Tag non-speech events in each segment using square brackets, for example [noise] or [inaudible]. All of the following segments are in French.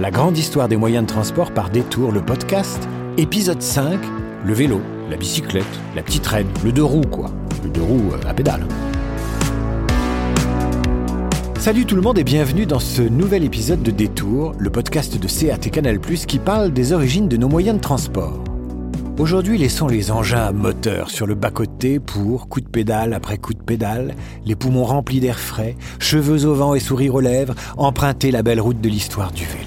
La grande histoire des moyens de transport par détour, le podcast, épisode 5, le vélo, la bicyclette, la petite traîne, le deux roues quoi. Le deux roues euh, à pédale. Salut tout le monde et bienvenue dans ce nouvel épisode de Détour, le podcast de CAT Canal+, qui parle des origines de nos moyens de transport. Aujourd'hui, laissons les engins à moteur sur le bas-côté pour, coup de pédale après coup de pédale, les poumons remplis d'air frais, cheveux au vent et sourire aux lèvres, emprunter la belle route de l'histoire du vélo.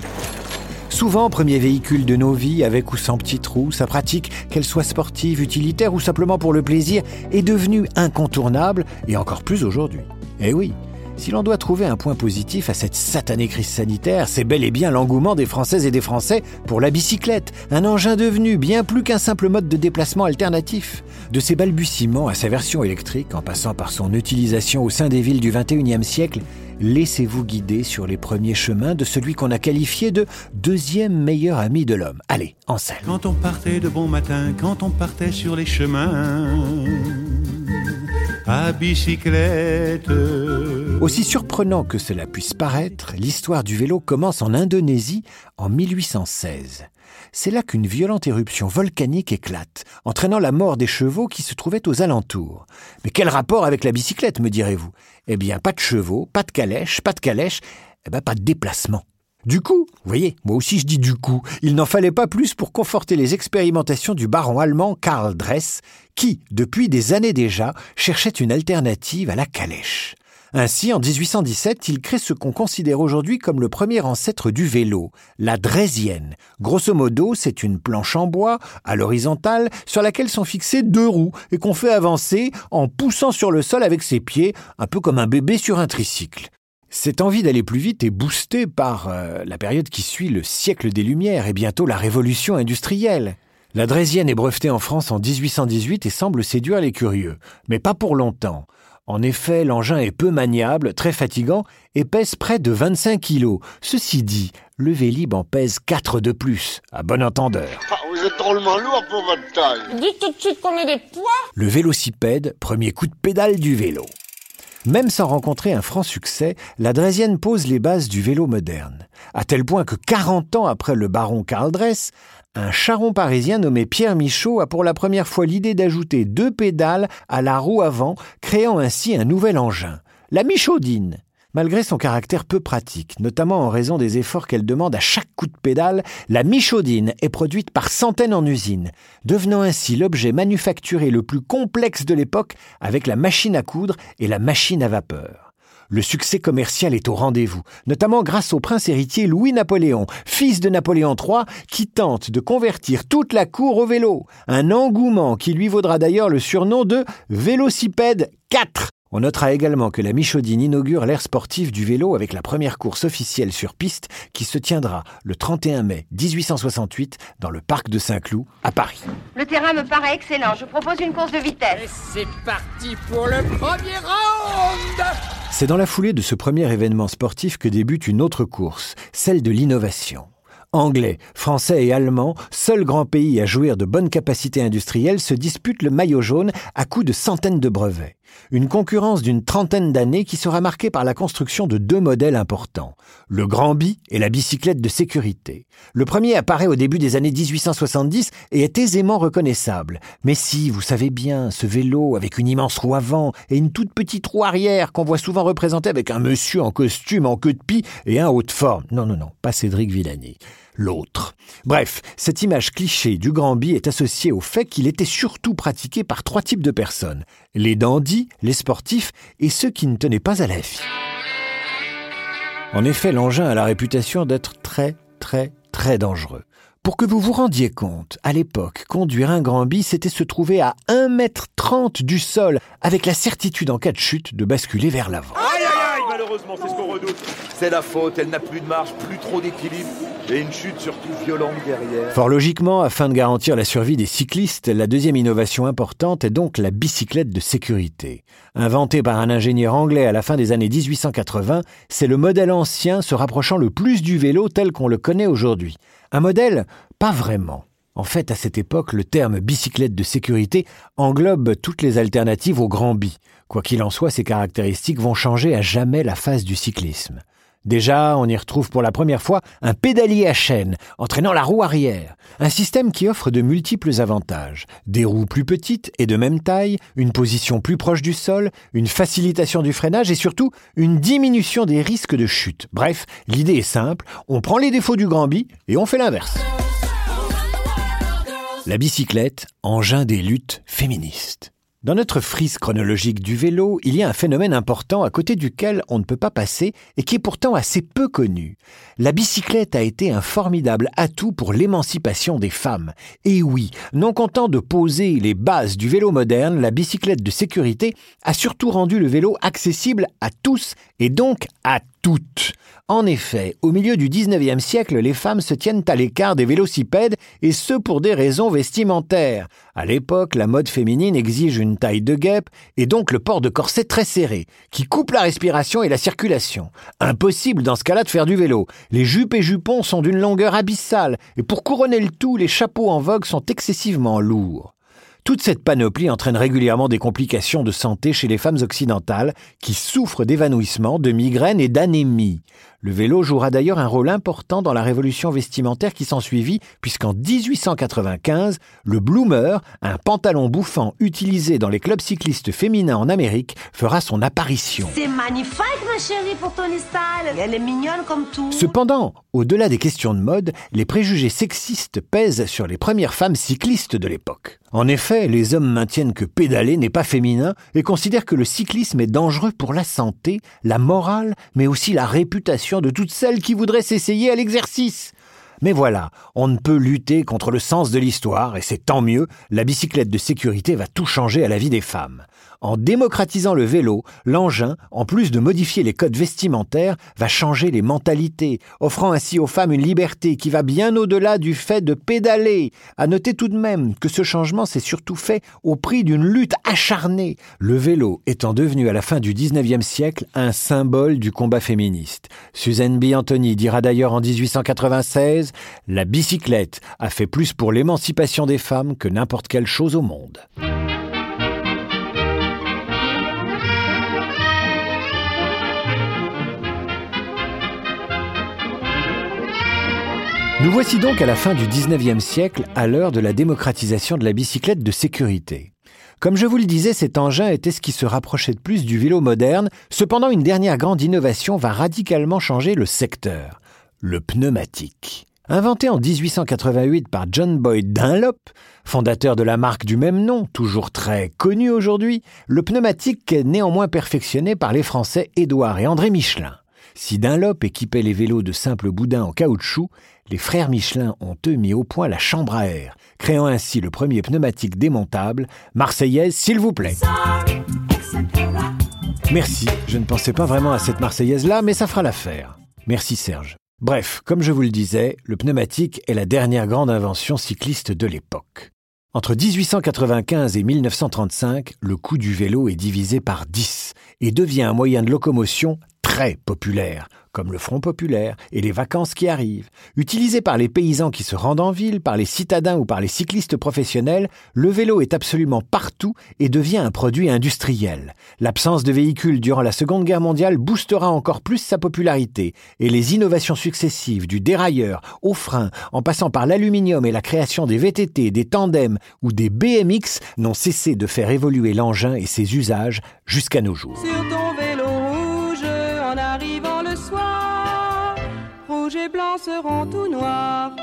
Souvent premier véhicule de nos vies, avec ou sans petit trou, sa pratique, qu'elle soit sportive, utilitaire ou simplement pour le plaisir, est devenue incontournable, et encore plus aujourd'hui. Eh oui, si l'on doit trouver un point positif à cette satanée crise sanitaire, c'est bel et bien l'engouement des Françaises et des Français pour la bicyclette, un engin devenu bien plus qu'un simple mode de déplacement alternatif. De ses balbutiements à sa version électrique, en passant par son utilisation au sein des villes du XXIe siècle, laissez-vous guider sur les premiers chemins de celui qu'on a qualifié de deuxième meilleur ami de l'homme. Allez, en scène. Quand on partait de bon matin, quand on partait sur les chemins, à bicyclette. Aussi surprenant que cela puisse paraître, l'histoire du vélo commence en Indonésie en 1816. C'est là qu'une violente éruption volcanique éclate, entraînant la mort des chevaux qui se trouvaient aux alentours. Mais quel rapport avec la bicyclette, me direz-vous? Eh bien, pas de chevaux, pas de calèche, pas de calèche, eh ben, pas de déplacement. Du coup, vous voyez, moi aussi je dis du coup, il n'en fallait pas plus pour conforter les expérimentations du baron allemand Karl Dress, qui, depuis des années déjà, cherchait une alternative à la calèche. Ainsi, en 1817, il crée ce qu'on considère aujourd'hui comme le premier ancêtre du vélo, la draisienne. Grosso modo, c'est une planche en bois, à l'horizontale, sur laquelle sont fixées deux roues et qu'on fait avancer en poussant sur le sol avec ses pieds, un peu comme un bébé sur un tricycle. Cette envie d'aller plus vite est boostée par euh, la période qui suit le siècle des Lumières et bientôt la révolution industrielle. La draisienne est brevetée en France en 1818 et semble séduire les curieux, mais pas pour longtemps. En effet, l'engin est peu maniable, très fatigant et pèse près de 25 kilos. Ceci dit, le Vélib en pèse 4 de plus, à bon entendeur. Ah, vous êtes drôlement lourd pour votre taille. Dites tout de suite qu'on a des poids Le vélocipède, premier coup de pédale du vélo. Même sans rencontrer un franc succès, la Draisienne pose les bases du vélo moderne, à tel point que 40 ans après le baron Karl Dress, un charron parisien nommé Pierre Michaud a pour la première fois l'idée d'ajouter deux pédales à la roue avant, créant ainsi un nouvel engin, la Michaudine. Malgré son caractère peu pratique, notamment en raison des efforts qu'elle demande à chaque coup de pédale, la Michaudine est produite par centaines en usine, devenant ainsi l'objet manufacturé le plus complexe de l'époque avec la machine à coudre et la machine à vapeur. Le succès commercial est au rendez-vous, notamment grâce au prince héritier Louis-Napoléon, fils de Napoléon III, qui tente de convertir toute la cour au vélo, un engouement qui lui vaudra d'ailleurs le surnom de Vélocipède 4. On notera également que la Michaudine inaugure l'ère sportive du vélo avec la première course officielle sur piste qui se tiendra le 31 mai 1868 dans le parc de Saint-Cloud à Paris. Le terrain me paraît excellent. Je propose une course de vitesse. C'est parti pour le premier round C'est dans la foulée de ce premier événement sportif que débute une autre course, celle de l'innovation. Anglais, Français et Allemands, seuls grands pays à jouir de bonnes capacités industrielles, se disputent le maillot jaune à coups de centaines de brevets. Une concurrence d'une trentaine d'années qui sera marquée par la construction de deux modèles importants, le Grand Bi et la bicyclette de sécurité. Le premier apparaît au début des années 1870 et est aisément reconnaissable. Mais si, vous savez bien, ce vélo avec une immense roue avant et une toute petite roue arrière qu'on voit souvent représentée avec un monsieur en costume, en queue de pie et un haut de forme. Non, non, non, pas Cédric Villani l'autre. Bref, cette image cliché du grand bi est associée au fait qu'il était surtout pratiqué par trois types de personnes. Les dandys, les sportifs et ceux qui ne tenaient pas à la vie. En effet, l'engin a la réputation d'être très, très, très dangereux. Pour que vous vous rendiez compte, à l'époque, conduire un grand bi, c'était se trouver à 1m30 du sol, avec la certitude en cas de chute de basculer vers l'avant. Malheureusement, c'est ce qu'on redoute. C'est la faute, elle n'a plus de marge, plus trop d'équilibre, et une chute surtout violente derrière. Fort logiquement, afin de garantir la survie des cyclistes, la deuxième innovation importante est donc la bicyclette de sécurité. Inventée par un ingénieur anglais à la fin des années 1880, c'est le modèle ancien se rapprochant le plus du vélo tel qu'on le connaît aujourd'hui. Un modèle Pas vraiment. En fait, à cette époque, le terme bicyclette de sécurité englobe toutes les alternatives au grand bi. Quoi qu'il en soit, ces caractéristiques vont changer à jamais la face du cyclisme. Déjà, on y retrouve pour la première fois un pédalier à chaîne, entraînant la roue arrière. Un système qui offre de multiples avantages. Des roues plus petites et de même taille, une position plus proche du sol, une facilitation du freinage et surtout une diminution des risques de chute. Bref, l'idée est simple, on prend les défauts du Grand Bi et on fait l'inverse. La bicyclette, engin des luttes féministes. Dans notre frise chronologique du vélo, il y a un phénomène important à côté duquel on ne peut pas passer et qui est pourtant assez peu connu. La bicyclette a été un formidable atout pour l'émancipation des femmes. Et oui, non content de poser les bases du vélo moderne, la bicyclette de sécurité a surtout rendu le vélo accessible à tous et donc à En effet, au milieu du 19e siècle, les femmes se tiennent à l'écart des vélocipèdes, et ce pour des raisons vestimentaires. À l'époque, la mode féminine exige une taille de guêpe, et donc le port de corset très serré, qui coupe la respiration et la circulation. Impossible dans ce cas-là de faire du vélo. Les jupes et jupons sont d'une longueur abyssale, et pour couronner le tout, les chapeaux en vogue sont excessivement lourds. Toute cette panoplie entraîne régulièrement des complications de santé chez les femmes occidentales qui souffrent d'évanouissement, de migraines et d'anémie. Le vélo jouera d'ailleurs un rôle important dans la révolution vestimentaire qui s'ensuivit, puisqu'en 1895, le bloomer, un pantalon bouffant utilisé dans les clubs cyclistes féminins en Amérique, fera son apparition. C'est magnifique, ma chérie, pour ton style. Elle est mignonne comme tout. Cependant, au-delà des questions de mode, les préjugés sexistes pèsent sur les premières femmes cyclistes de l'époque. En effet, les hommes maintiennent que pédaler n'est pas féminin et considèrent que le cyclisme est dangereux pour la santé, la morale, mais aussi la réputation de toutes celles qui voudraient s'essayer à l'exercice. Mais voilà, on ne peut lutter contre le sens de l'histoire, et c'est tant mieux, la bicyclette de sécurité va tout changer à la vie des femmes. En démocratisant le vélo, l'engin, en plus de modifier les codes vestimentaires, va changer les mentalités, offrant ainsi aux femmes une liberté qui va bien au-delà du fait de pédaler. À noter tout de même que ce changement s'est surtout fait au prix d'une lutte acharnée, le vélo étant devenu à la fin du 19e siècle un symbole du combat féministe. Suzanne B. Anthony dira d'ailleurs en 1896 La bicyclette a fait plus pour l'émancipation des femmes que n'importe quelle chose au monde. Nous voici donc à la fin du 19e siècle, à l'heure de la démocratisation de la bicyclette de sécurité. Comme je vous le disais, cet engin était ce qui se rapprochait de plus du vélo moderne. Cependant, une dernière grande innovation va radicalement changer le secteur. Le pneumatique. Inventé en 1888 par John Boyd Dunlop, fondateur de la marque du même nom, toujours très connue aujourd'hui, le pneumatique est néanmoins perfectionné par les Français Édouard et André Michelin. Si Dunlop équipait les vélos de simples boudins en caoutchouc, les frères Michelin ont eux mis au point la chambre à air, créant ainsi le premier pneumatique démontable. Marseillaise, s'il vous plaît. Merci, je ne pensais pas vraiment à cette Marseillaise-là, mais ça fera l'affaire. Merci Serge. Bref, comme je vous le disais, le pneumatique est la dernière grande invention cycliste de l'époque. Entre 1895 et 1935, le coût du vélo est divisé par 10 et devient un moyen de locomotion très populaire, comme le Front populaire et les vacances qui arrivent. Utilisé par les paysans qui se rendent en ville, par les citadins ou par les cyclistes professionnels, le vélo est absolument partout et devient un produit industriel. L'absence de véhicules durant la Seconde Guerre mondiale boostera encore plus sa popularité et les innovations successives du dérailleur au frein, en passant par l'aluminium et la création des VTT, des tandems ou des BMX n'ont cessé de faire évoluer l'engin et ses usages jusqu'à nos jours. Et tout noirs.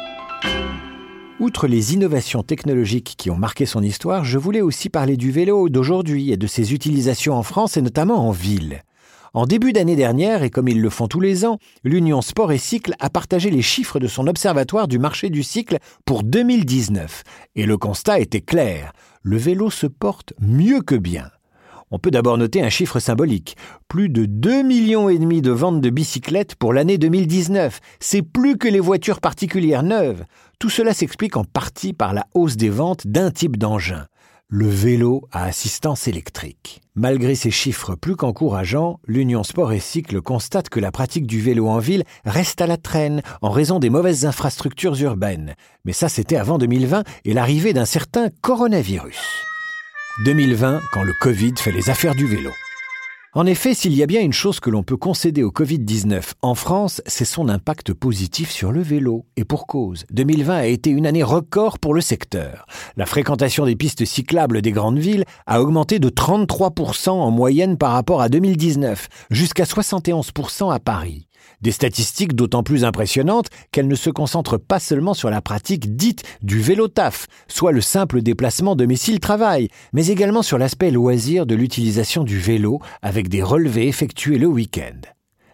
Outre les innovations technologiques qui ont marqué son histoire, je voulais aussi parler du vélo d'aujourd'hui et de ses utilisations en France et notamment en ville. En début d'année dernière, et comme ils le font tous les ans, l'Union Sport et Cycle a partagé les chiffres de son observatoire du marché du cycle pour 2019. Et le constat était clair. Le vélo se porte mieux que bien. On peut d'abord noter un chiffre symbolique. Plus de 2 millions et demi de ventes de bicyclettes pour l'année 2019. C'est plus que les voitures particulières neuves. Tout cela s'explique en partie par la hausse des ventes d'un type d'engin. Le vélo à assistance électrique. Malgré ces chiffres plus qu'encourageants, l'Union Sport et Cycle constate que la pratique du vélo en ville reste à la traîne en raison des mauvaises infrastructures urbaines. Mais ça, c'était avant 2020 et l'arrivée d'un certain coronavirus. 2020 quand le Covid fait les affaires du vélo. En effet, s'il y a bien une chose que l'on peut concéder au Covid-19 en France, c'est son impact positif sur le vélo. Et pour cause, 2020 a été une année record pour le secteur. La fréquentation des pistes cyclables des grandes villes a augmenté de 33% en moyenne par rapport à 2019, jusqu'à 71% à Paris. Des statistiques d'autant plus impressionnantes qu'elles ne se concentrent pas seulement sur la pratique dite du vélo taf, soit le simple déplacement domicile-travail, mais également sur l'aspect loisir de l'utilisation du vélo avec des relevés effectués le week-end.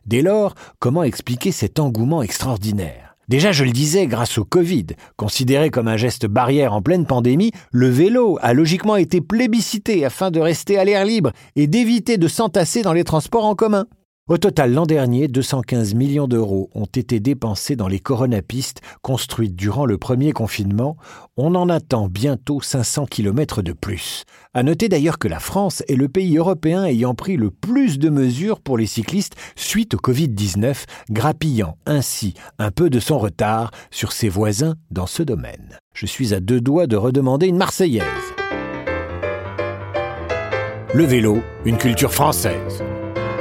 Dès lors, comment expliquer cet engouement extraordinaire? Déjà, je le disais, grâce au Covid, considéré comme un geste barrière en pleine pandémie, le vélo a logiquement été plébiscité afin de rester à l'air libre et d'éviter de s'entasser dans les transports en commun. Au total, l'an dernier, 215 millions d'euros ont été dépensés dans les coronapistes construites durant le premier confinement. On en attend bientôt 500 km de plus. À noter d'ailleurs que la France est le pays européen ayant pris le plus de mesures pour les cyclistes suite au Covid-19, grappillant ainsi un peu de son retard sur ses voisins dans ce domaine. Je suis à deux doigts de redemander une Marseillaise. Le vélo, une culture française.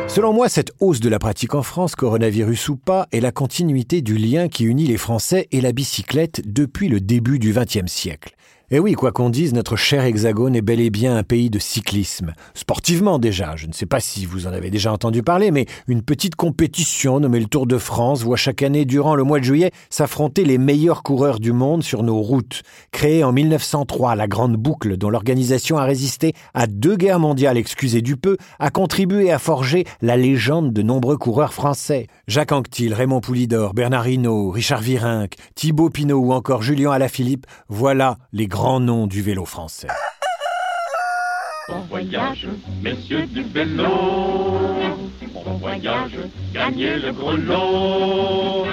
Selon moi, cette hausse de la pratique en France, coronavirus ou pas, est la continuité du lien qui unit les Français et la bicyclette depuis le début du XXe siècle. Et eh oui, quoi qu'on dise, notre cher Hexagone est bel et bien un pays de cyclisme. Sportivement déjà, je ne sais pas si vous en avez déjà entendu parler, mais une petite compétition nommée le Tour de France voit chaque année durant le mois de juillet s'affronter les meilleurs coureurs du monde sur nos routes. Créée en 1903, la Grande Boucle, dont l'organisation a résisté à deux guerres mondiales, excusez du peu, a contribué à forger la légende de nombreux coureurs français. Jacques Anquetil, Raymond Poulidor, Bernard Hinault, Richard Virenque, Thibaut Pinot ou encore Julien Alaphilippe, voilà les grands grand nom du vélo français. Bon voyage, messieurs du vélo. Bon voyage, gagnez le gros lot.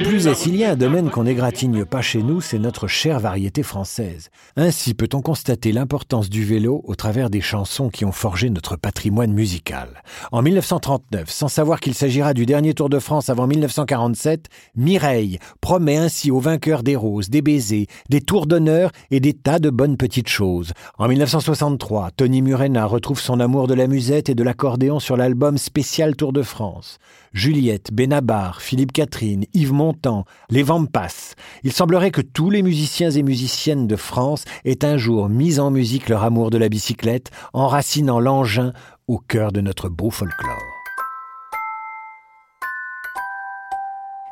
Plus est, s'il y a un domaine qu'on n'égratigne pas chez nous, c'est notre chère variété française. Ainsi peut-on constater l'importance du vélo au travers des chansons qui ont forgé notre patrimoine musical. En 1939, sans savoir qu'il s'agira du dernier Tour de France avant 1947, Mireille promet ainsi aux vainqueurs des roses, des baisers, des tours d'honneur et des tas de bonnes petites choses. En 1963, Tony Murena retrouve son amour de la musette et de l'accordéon sur l'album spécial Tour de France. Juliette, Benabar, Philippe Catherine, Yves Montand, les Vampas. Il semblerait que tous les musiciens et musiciennes de France aient un jour mis en musique leur amour de la bicyclette, enracinant l'engin au cœur de notre beau folklore.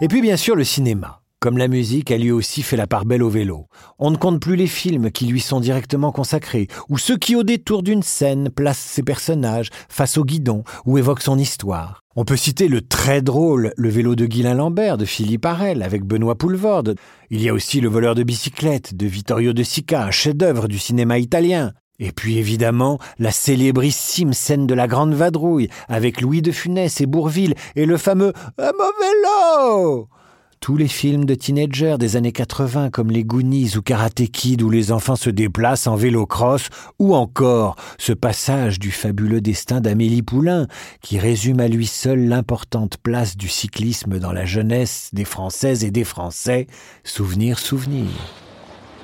Et puis bien sûr le cinéma. Comme la musique a lui aussi fait la part belle au vélo. On ne compte plus les films qui lui sont directement consacrés, ou ceux qui au détour d'une scène placent ses personnages face au guidon ou évoquent son histoire. On peut citer le très drôle Le vélo de Guylain Lambert de Philippe Arel avec Benoît Poulvorde. Il y a aussi Le voleur de bicyclette de Vittorio De Sica, un chef-d'œuvre du cinéma italien. Et puis évidemment, la célébrissime scène de la Grande Vadrouille avec Louis de Funès et Bourville et le fameux mauvais tous les films de teenagers des années 80 comme les Goonies ou Karate Kid où les enfants se déplacent en vélo-cross ou encore ce passage du fabuleux destin d'Amélie Poulain qui résume à lui seul l'importante place du cyclisme dans la jeunesse des Françaises et des Français. Souvenir, souvenir.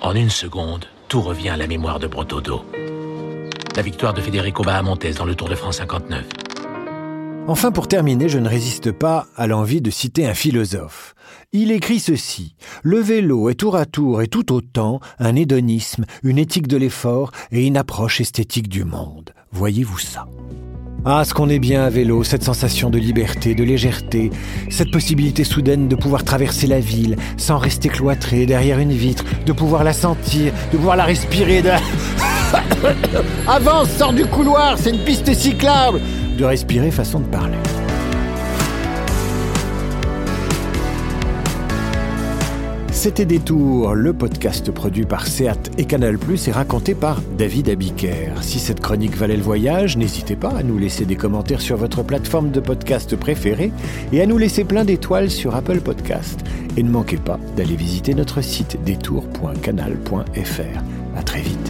En une seconde, tout revient à la mémoire de Brotodo. La victoire de Federico Bahamontes dans le Tour de France 59. Enfin, pour terminer, je ne résiste pas à l'envie de citer un philosophe. Il écrit ceci. Le vélo est tour à tour et tout autant un hédonisme, une éthique de l'effort et une approche esthétique du monde. Voyez-vous ça? Ah, ce qu'on est bien à vélo, cette sensation de liberté, de légèreté, cette possibilité soudaine de pouvoir traverser la ville sans rester cloîtré derrière une vitre, de pouvoir la sentir, de pouvoir la respirer. De... [coughs] Avance, sors du couloir, c'est une piste cyclable de respirer façon de parler. C'était Détour, le podcast produit par Seat et Canal+, et raconté par David Abiker. Si cette chronique valait le voyage, n'hésitez pas à nous laisser des commentaires sur votre plateforme de podcast préférée et à nous laisser plein d'étoiles sur Apple Podcast. Et ne manquez pas d'aller visiter notre site détour.canal.fr. À très vite.